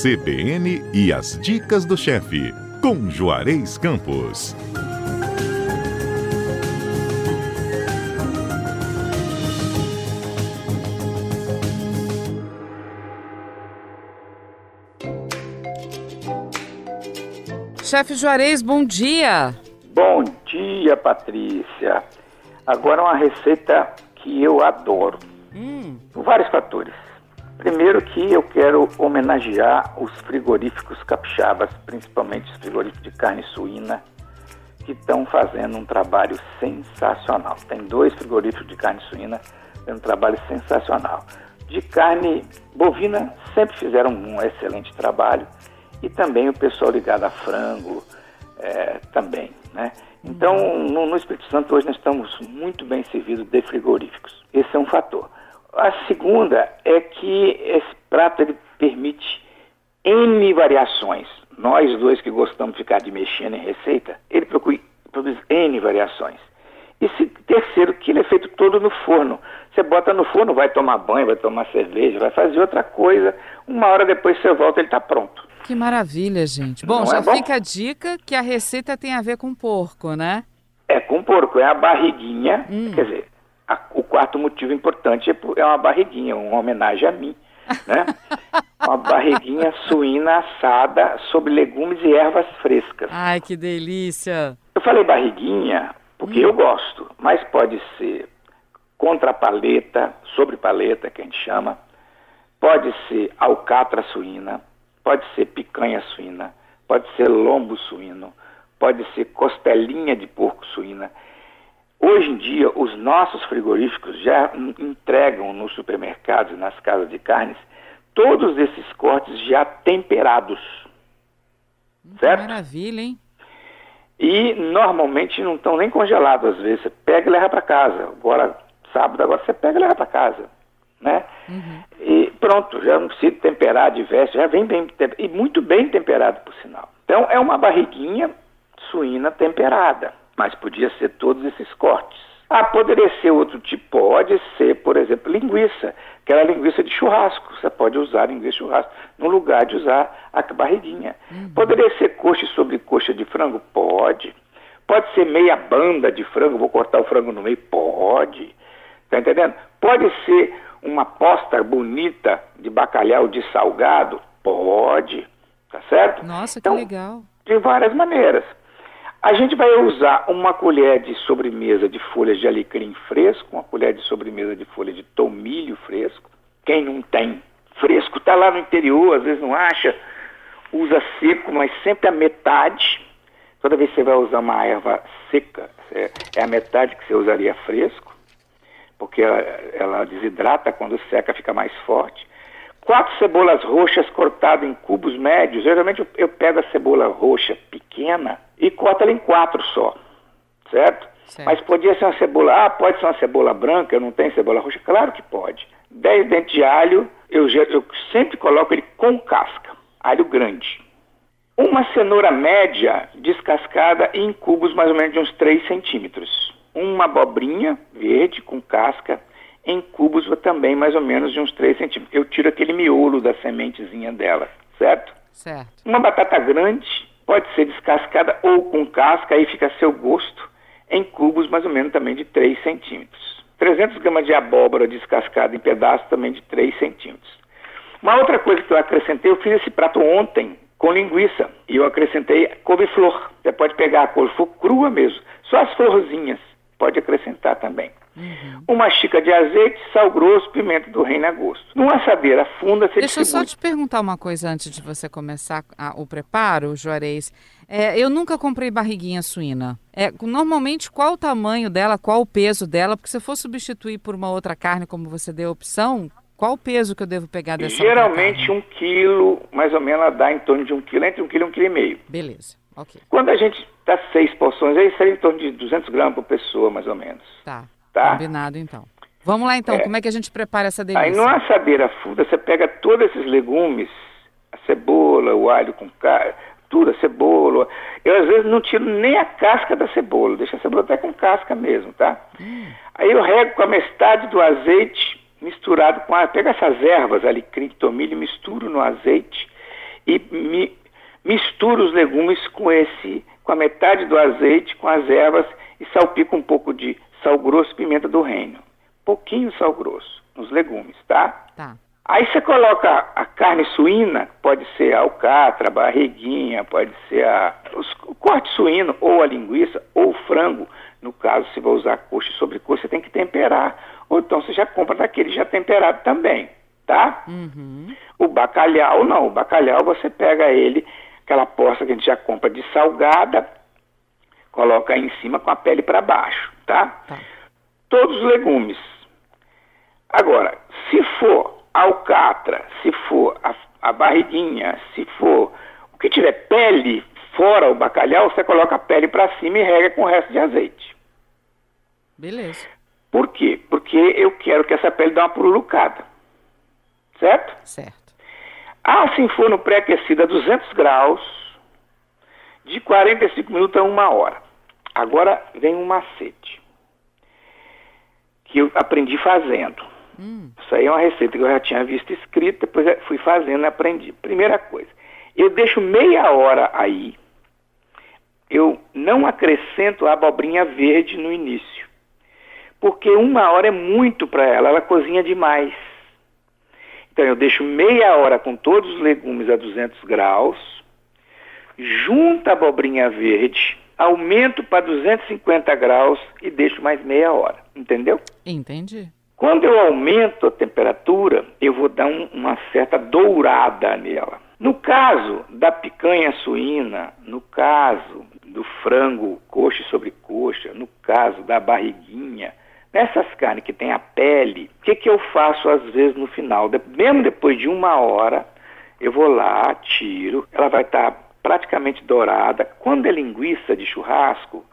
CBN e as dicas do chefe, com Juarez Campos. Chefe Juarez, bom dia. Bom dia, Patrícia. Agora uma receita que eu adoro. Hum. Por vários fatores. Primeiro que eu quero homenagear os frigoríficos capixabas, principalmente os frigoríficos de carne suína, que estão fazendo um trabalho sensacional. Tem dois frigoríficos de carne suína fazendo um trabalho sensacional. De carne bovina sempre fizeram um excelente trabalho e também o pessoal ligado a frango é, também, né? Então, no, no Espírito Santo hoje nós estamos muito bem servidos de frigoríficos. Esse é um fator. A segunda é que esse prato ele permite N variações. Nós dois que gostamos de ficar de mexendo em receita, ele procura, produz N variações. E se, terceiro, que ele é feito todo no forno. Você bota no forno, vai tomar banho, vai tomar cerveja, vai fazer outra coisa. Uma hora depois você volta, ele está pronto. Que maravilha, gente. Bom, Não já é bom? fica a dica que a receita tem a ver com porco, né? É, com porco. É a barriguinha, hum. quer dizer, quarto motivo importante é, é uma barriguinha, uma homenagem a mim, né? uma barriguinha suína assada sobre legumes e ervas frescas. Ai, que delícia! Eu falei barriguinha porque hum. eu gosto, mas pode ser contra paleta, sobre paleta, que a gente chama, pode ser alcatra suína, pode ser picanha suína, pode ser lombo suíno, pode ser costelinha de porco suína. Hoje em dia, os nossos frigoríficos já entregam nos supermercados e nas casas de carnes todos esses cortes já temperados. Certo? Maravilha, hein? E normalmente não estão nem congelados às vezes. Você pega e leva para casa. Agora, sábado, agora você pega e leva para casa. Né? Uhum. E pronto, já não precisa temperar diverso, já vem bem e muito bem temperado, por sinal. Então é uma barriguinha suína temperada mas podia ser todos esses cortes. Ah, poderia ser outro tipo? Pode ser, por exemplo, linguiça, aquela linguiça de churrasco. Você pode usar linguiça de churrasco no lugar de usar a barriguinha. Uhum. Poderia ser coxa sobre coxa de frango? Pode. Pode ser meia banda de frango, vou cortar o frango no meio? Pode. Tá entendendo? Pode ser uma posta bonita de bacalhau de salgado? Pode. Tá certo? Nossa, que então, legal. De várias maneiras. A gente vai usar uma colher de sobremesa de folhas de alecrim fresco, uma colher de sobremesa de folha de tomilho fresco. Quem não tem fresco está lá no interior, às vezes não acha, usa seco, mas sempre a metade. Toda vez que você vai usar uma erva seca, é, é a metade que você usaria fresco, porque ela, ela desidrata quando seca, fica mais forte quatro cebolas roxas cortadas em cubos médios. Geralmente eu, eu pego a cebola roxa pequena e corto ela em quatro só, certo? certo? Mas podia ser uma cebola, ah, pode ser uma cebola branca, eu não tenho cebola roxa? Claro que pode. Dez dentes de alho, eu, eu sempre coloco ele com casca, alho grande. Uma cenoura média descascada em cubos mais ou menos de uns 3 centímetros. Uma abobrinha verde com casca em cubos também mais ou menos de uns 3 centímetros. Eu tiro aquele miolo da sementezinha dela, certo? Certo. Uma batata grande pode ser descascada ou com casca, aí fica a seu gosto, em cubos mais ou menos também de 3 centímetros. 300 gramas de abóbora descascada em pedaços também de 3 centímetros. Uma outra coisa que eu acrescentei, eu fiz esse prato ontem com linguiça e eu acrescentei couve-flor. Você pode pegar a couve-flor crua mesmo, só as florzinhas, pode acrescentar também. Uhum. Uma xícara de azeite, sal grosso, pimenta do reino a gosto. Numa assadeira funda, você Deixa distribui... eu só te perguntar uma coisa antes de você começar a, o preparo, Juarez. É, eu nunca comprei barriguinha suína. É, normalmente, qual o tamanho dela, qual o peso dela? Porque se for substituir por uma outra carne, como você deu a opção, qual o peso que eu devo pegar dessa Geralmente um quilo, mais ou menos, ela dá em torno de um quilo, entre um quilo e um quilo e meio. Beleza, ok. Quando a gente dá seis porções, aí seria em torno de 200 gramas por pessoa, mais ou menos. Tá. Tá? Combinado, então. Vamos lá, então. É. Como é que a gente prepara essa delícia? Aí, numa assadeira funda, você pega todos esses legumes, a cebola, o alho com carne, tudo, a cebola. Eu, às vezes, não tiro nem a casca da cebola. Deixa a cebola até com casca mesmo, tá? Hum. Aí eu rego com a metade do azeite misturado com a... Pega essas ervas, alecrim, tomilho, misturo no azeite e mi, misturo os legumes com esse, com a metade do azeite, com as ervas e salpico um pouco de sal grosso e pimenta do reino. Pouquinho sal grosso nos legumes, tá? Tá. Aí você coloca a carne suína, pode ser a alcatra, a barriguinha, pode ser a, os, o corte suíno, ou a linguiça, ou o frango. No caso, se vai usar coxa sobre coxa, você tem que temperar. Ou então você já compra daquele já temperado também, tá? Uhum. O bacalhau não, o bacalhau você pega ele, aquela poça que a gente já compra de salgada, coloca aí em cima com a pele para baixo, tá? Tá. Todos os legumes. Agora, se for alcatra, se for a, a barriguinha, se for o que tiver pele fora o bacalhau, você coloca a pele para cima e rega com o resto de azeite. Beleza. Por quê? Porque eu quero que essa pele dê uma pururucada. Certo? Certo. Ah, se for no pré-aquecido a 200 graus, de 45 minutos a uma hora. Agora vem um macete que eu aprendi fazendo. Hum. Isso aí é uma receita que eu já tinha visto escrita, depois eu fui fazendo e aprendi. Primeira coisa, eu deixo meia hora aí, eu não acrescento a abobrinha verde no início, porque uma hora é muito para ela, ela cozinha demais. Então eu deixo meia hora com todos os legumes a 200 graus, junto a abobrinha verde, aumento para 250 graus e deixo mais meia hora, entendeu? Entendi. Quando eu aumento a temperatura, eu vou dar um, uma certa dourada nela. No caso da picanha suína, no caso do frango coxa sobre coxa, no caso da barriguinha, nessas carnes que tem a pele, o que, que eu faço às vezes no final? De, mesmo depois de uma hora, eu vou lá, tiro, ela vai estar tá praticamente dourada. Quando é linguiça de churrasco,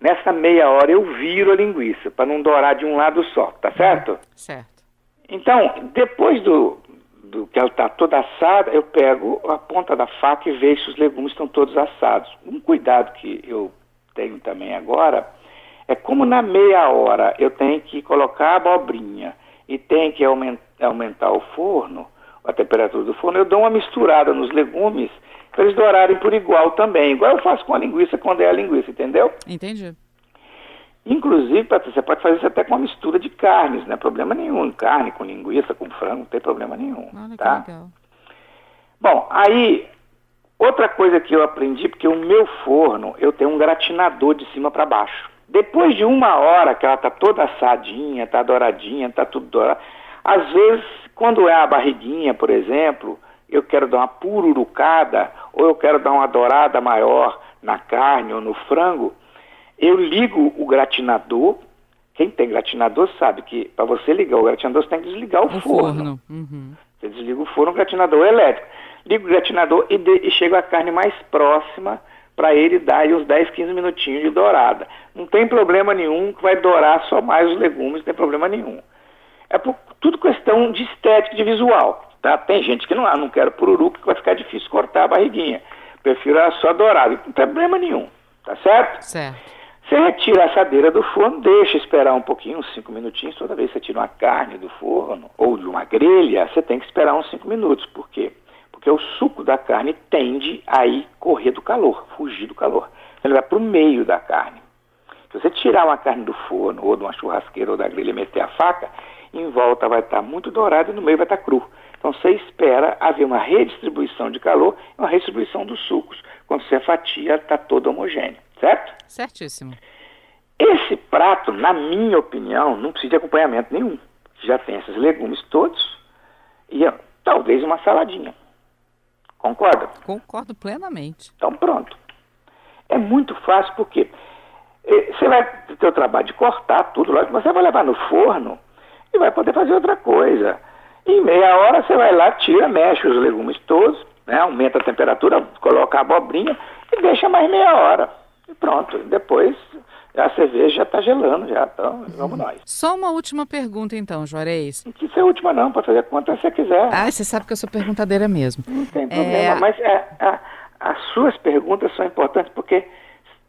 nessa meia hora eu viro a linguiça, para não dourar de um lado só, tá certo? Certo. Então, depois do, do que ela está toda assada, eu pego a ponta da faca e vejo se os legumes estão todos assados. Um cuidado que eu tenho também agora é como na meia hora eu tenho que colocar a abobrinha e tenho que aumentar, aumentar o forno, a temperatura do forno, eu dou uma misturada nos legumes para eles dourarem por igual também. Igual eu faço com a linguiça quando é a linguiça, entendeu? Entendi. Inclusive, Patrícia, você pode fazer isso até com uma mistura de carnes, não é problema nenhum. Carne com linguiça, com frango, não tem problema nenhum. Olha tá? que legal. Bom, aí, outra coisa que eu aprendi, porque o meu forno, eu tenho um gratinador de cima para baixo. Depois de uma hora que ela está toda assadinha, está douradinha, está tudo dourado, às vezes, quando é a barriguinha, por exemplo, eu quero dar uma pururucada, ou eu quero dar uma dourada maior na carne ou no frango, eu ligo o gratinador. Quem tem gratinador sabe que para você ligar o gratinador, você tem que desligar o, O forno. forno. Uhum. Você desliga o forno, o gratinador é elétrico. Liga o gratinador e, de, e chega a carne mais próxima para ele dar aí uns 10, 15 minutinhos de dourada. Não tem problema nenhum que vai dourar só mais os legumes, não tem problema nenhum. É por, tudo questão de estética, de visual. Tá? Tem gente que não, ah, não quero pururuca, que vai ficar difícil cortar a barriguinha. Prefiro ela só dourada. Não tem problema nenhum, tá certo? Certo. Você retira a assadeira do forno, deixa esperar um pouquinho, uns 5 minutinhos. Toda vez que você tira uma carne do forno ou de uma grelha, você tem que esperar uns 5 minutos. Por quê? Porque o suco da carne tende a ir correr do calor, fugir do calor. Ele vai para o meio da carne. Se você tirar uma carne do forno, ou de uma churrasqueira, ou da grelha e meter a faca, em volta vai estar muito dourado e no meio vai estar cru. Então você espera haver uma redistribuição de calor e uma redistribuição dos sucos. Quando você fatia, está todo homogêneo, certo? Certíssimo. Esse prato, na minha opinião, não precisa de acompanhamento nenhum. Já tem esses legumes todos e talvez uma saladinha. Concorda? Concordo plenamente. Então pronto. É muito fácil porque eh, você vai ter o trabalho de cortar tudo, lógico, mas você vai levar no forno e vai poder fazer outra coisa. Em meia hora você vai lá, tira, mexe os legumes todos, né, aumenta a temperatura, coloca a abobrinha e deixa mais meia hora. E pronto. Depois a cerveja já está gelando, já. Então, vamos nós. Só uma última pergunta então, Juarez. Não precisa ser a última não, pode fazer quantas você quiser. Ah, você sabe que eu sou perguntadeira mesmo. Não tem É. problema. Mas é, a- as suas perguntas são importantes porque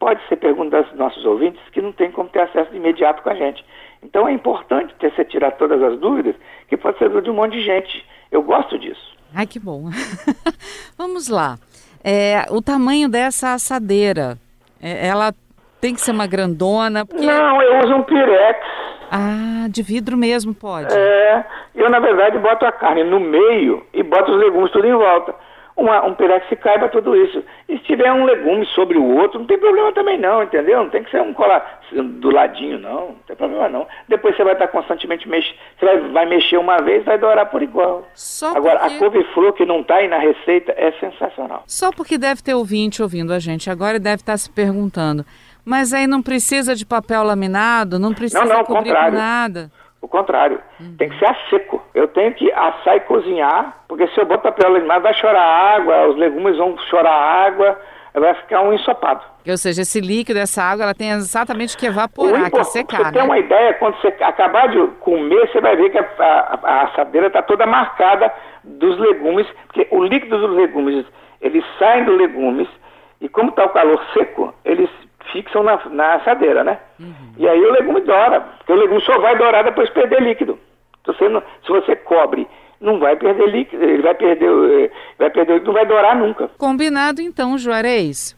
pode ser pergunta dos nossos ouvintes que não tem como ter acesso de imediato com a gente. Então é importante ter, você tirar todas as dúvidas, que pode ser dúvida de um monte de gente. Eu gosto disso. Ai, que bom. Vamos lá. É, o tamanho dessa assadeira, é, ela tem que ser uma grandona? Porque... Não, eu uso um pirex. Ah, de vidro mesmo pode? É, eu na verdade boto a carne no meio e boto os legumes tudo em volta uma, um pedaço que caiba tudo isso. E se tiver um legume sobre o outro, não tem problema também não, entendeu? Não tem que ser um colar do ladinho, não. Não tem problema não. Depois você vai estar constantemente mexendo. Você vai, vai mexer uma vez, vai dourar por igual. Só Agora, porque... a couve-flor que não está aí na receita é sensacional. Só porque deve ter ouvinte ouvindo a gente agora e deve estar se perguntando. Mas aí não precisa de papel laminado, não precisa não, não, cobrir com nada. O contrário, tem que ser a seco. Eu tenho que assar e cozinhar, porque se eu botar papel laminado vai chorar água, os legumes vão chorar água, vai ficar um ensopado. Ou seja, esse líquido, essa água, ela tem exatamente que evaporar, que secar, Você né? tem uma ideia, quando você acabar de comer, você vai ver que a, a, a assadeira está toda marcada dos legumes, porque o líquido dos legumes, eles saem dos legumes, e como está o calor seco, eles fixam na, na assadeira, né? Uhum. E aí o legume dora, porque o legume só vai dourar depois de perder líquido. Se você, não, se você cobre, não vai perder líquido, ele vai perder, eh, vai perder, não vai dourar nunca. Combinado então, Juarez.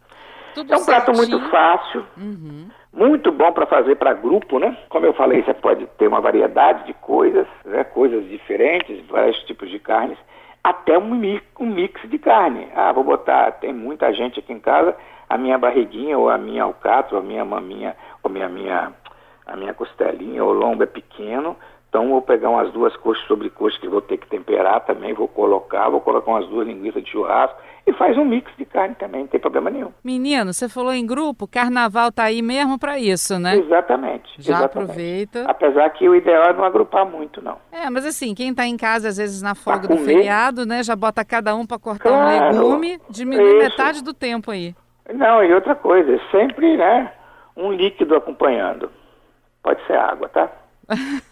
Tudo é um certinho. prato muito fácil, uhum. muito bom para fazer para grupo, né? Como eu falei, você pode ter uma variedade de coisas, né? coisas diferentes, vários tipos de carnes, até um mix, um mix de carne. Ah, vou botar, tem muita gente aqui em casa, a minha barriguinha ou a minha alcatra, ou a minha maminha, ou a minha, a minha costelinha, ou lombo é pequeno, então vou pegar umas duas coxas sobre coxas que vou ter que temperar também, vou colocar, vou colocar umas duas linguiças de churrasco e faz um mix de carne também, não tem problema nenhum. Menino, você falou em grupo, carnaval tá aí mesmo para isso, né? Exatamente. Já exatamente. aproveita. Apesar que o ideal é não agrupar muito, não. É, mas assim, quem tá em casa às vezes na folga do feriado, né, já bota cada um para cortar claro, um legume, diminui isso. metade do tempo aí. Não, e outra coisa, sempre, né, um líquido acompanhando. Pode ser água, tá?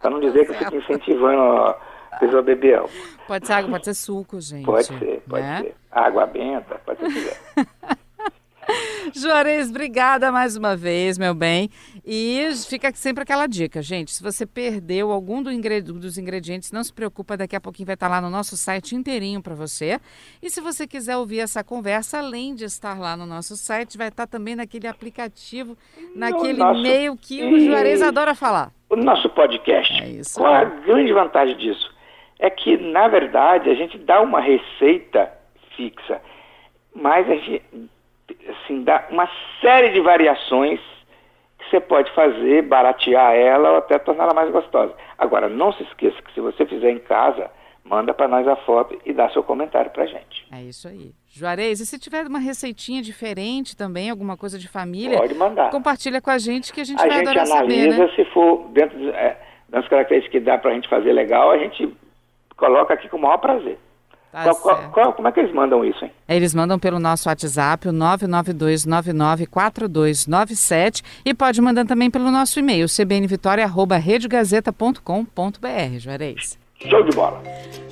Para não dizer que eu fico incentivando a pessoa a beber álcool. Pode ser água, pode ser suco, gente. Pode ser, pode né? ser. Água benta, pode ser. Juarez, obrigada mais uma vez, meu bem. E fica sempre aquela dica, gente. Se você perdeu algum do ingred... dos ingredientes, não se preocupa, daqui a pouquinho vai estar lá no nosso site inteirinho para você. E se você quiser ouvir essa conversa, além de estar lá no nosso site, vai estar também naquele aplicativo, naquele nosso... e-mail que o Juarez adora falar. O nosso podcast. É isso. Qual a grande vantagem disso? É que, na verdade, a gente dá uma receita fixa, mas a gente assim, dá uma série de variações que você pode fazer, baratear ela ou até torná-la mais gostosa. Agora, não se esqueça que se você fizer em casa, manda para nós a foto e dá seu comentário para gente. É isso aí. Juarez, e se tiver uma receitinha diferente também, alguma coisa de família, pode mandar. Compartilha com a gente que a gente a vai gente adorar analisa, saber, né? se for dentro é, das características que dá para a gente fazer legal, a gente coloca aqui com o maior prazer. Tá qual, qual, qual, como é que eles mandam isso, hein? Eles mandam pelo nosso WhatsApp, o 992994297 e pode mandar também pelo nosso e-mail, cbnvitoria.redegazeta.com.br, Juarez. Show de bola.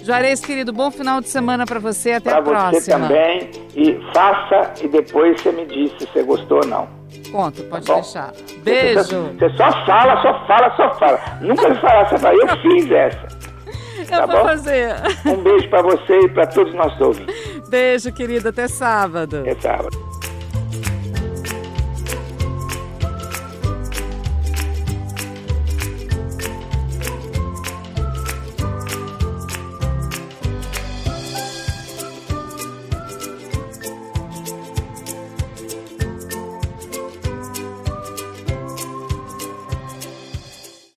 Juarez, querido, bom final de semana para você. Até pra a próxima. Para você também. E faça e depois você me diz se você gostou ou não. Conta, pode tá deixar. Beijo. Você, você, só fala, só fala, só fala. Nunca me falar, você fala, eu fiz essa. Eu tá vou bom? fazer. Um beijo para você e para todos os nossos ouvintes. Beijo, querida. Até sábado. Até sábado.